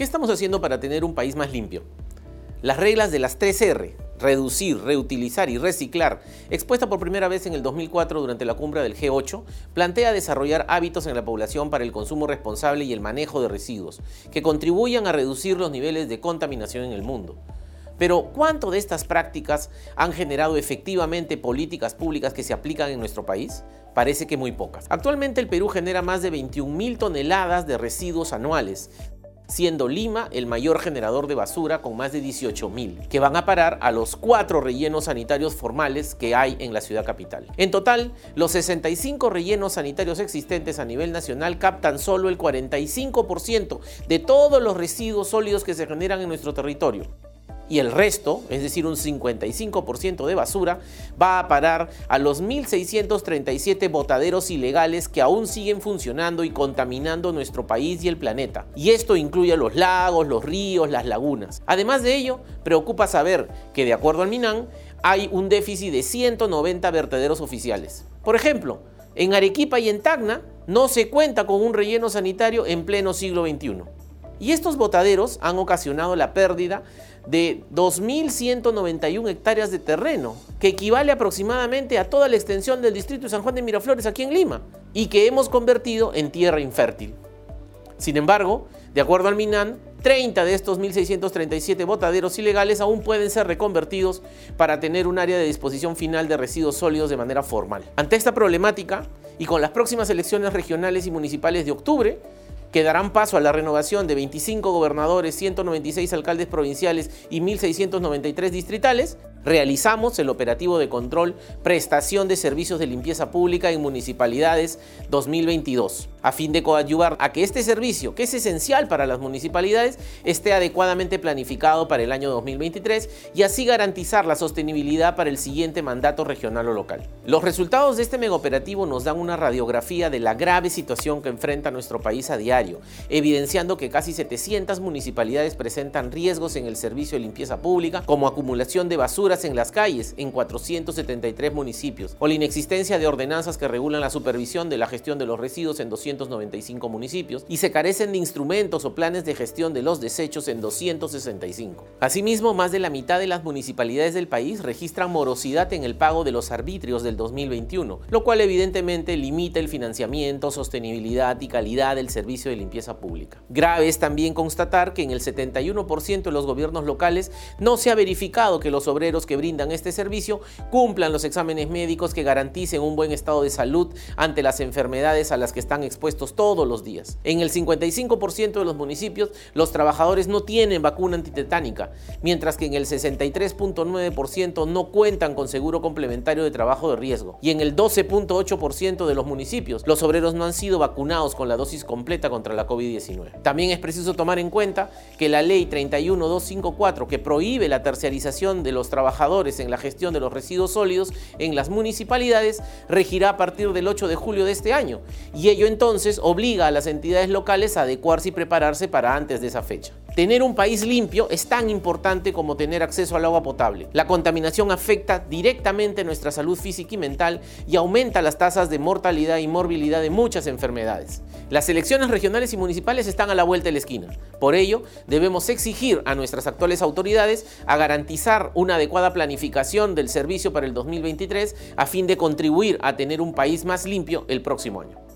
¿Qué estamos haciendo para tener un país más limpio? Las reglas de las 3R, reducir, reutilizar y reciclar, expuesta por primera vez en el 2004 durante la cumbre del G8, plantea desarrollar hábitos en la población para el consumo responsable y el manejo de residuos, que contribuyan a reducir los niveles de contaminación en el mundo. Pero ¿cuánto de estas prácticas han generado efectivamente políticas públicas que se aplican en nuestro país? Parece que muy pocas. Actualmente el Perú genera más de 21.000 toneladas de residuos anuales, siendo Lima el mayor generador de basura con más de 18.000, que van a parar a los cuatro rellenos sanitarios formales que hay en la ciudad capital. En total, los 65 rellenos sanitarios existentes a nivel nacional captan solo el 45% de todos los residuos sólidos que se generan en nuestro territorio y el resto, es decir, un 55% de basura, va a parar a los 1.637 botaderos ilegales que aún siguen funcionando y contaminando nuestro país y el planeta. Y esto incluye los lagos, los ríos, las lagunas. Además de ello, preocupa saber que de acuerdo al MINAN, hay un déficit de 190 vertederos oficiales. Por ejemplo, en Arequipa y en Tacna no se cuenta con un relleno sanitario en pleno siglo XXI. Y estos botaderos han ocasionado la pérdida de 2.191 hectáreas de terreno, que equivale aproximadamente a toda la extensión del distrito de San Juan de Miraflores aquí en Lima, y que hemos convertido en tierra infértil. Sin embargo, de acuerdo al MINAN, 30 de estos 1.637 botaderos ilegales aún pueden ser reconvertidos para tener un área de disposición final de residuos sólidos de manera formal. Ante esta problemática, y con las próximas elecciones regionales y municipales de octubre, que darán paso a la renovación de 25 gobernadores, 196 alcaldes provinciales y 1.693 distritales, realizamos el operativo de control prestación de servicios de limpieza pública en municipalidades 2022, a fin de coadyuvar a que este servicio, que es esencial para las municipalidades, esté adecuadamente planificado para el año 2023 y así garantizar la sostenibilidad para el siguiente mandato regional o local. Los resultados de este megaoperativo nos dan una radiografía de la grave situación que enfrenta nuestro país a diario, evidenciando que casi 700 municipalidades presentan riesgos en el servicio de limpieza pública, como acumulación de basura, en las calles en 473 municipios, o la inexistencia de ordenanzas que regulan la supervisión de la gestión de los residuos en 295 municipios, y se carecen de instrumentos o planes de gestión de los desechos en 265. Asimismo, más de la mitad de las municipalidades del país registran morosidad en el pago de los arbitrios del 2021, lo cual evidentemente limita el financiamiento, sostenibilidad y calidad del servicio de limpieza pública. Grave es también constatar que en el 71% de los gobiernos locales no se ha verificado que los obreros que brindan este servicio cumplan los exámenes médicos que garanticen un buen estado de salud ante las enfermedades a las que están expuestos todos los días. En el 55% de los municipios los trabajadores no tienen vacuna antitetánica, mientras que en el 63.9% no cuentan con seguro complementario de trabajo de riesgo. Y en el 12.8% de los municipios los obreros no han sido vacunados con la dosis completa contra la COVID-19. También es preciso tomar en cuenta que la ley 31254 que prohíbe la terciarización de los trabajadores en la gestión de los residuos sólidos en las municipalidades regirá a partir del 8 de julio de este año y ello entonces obliga a las entidades locales a adecuarse y prepararse para antes de esa fecha. Tener un país limpio es tan importante como tener acceso al agua potable. La contaminación afecta directamente nuestra salud física y mental y aumenta las tasas de mortalidad y morbilidad de muchas enfermedades. Las elecciones regionales y municipales están a la vuelta de la esquina. Por ello, debemos exigir a nuestras actuales autoridades a garantizar una adecuada planificación del servicio para el 2023 a fin de contribuir a tener un país más limpio el próximo año.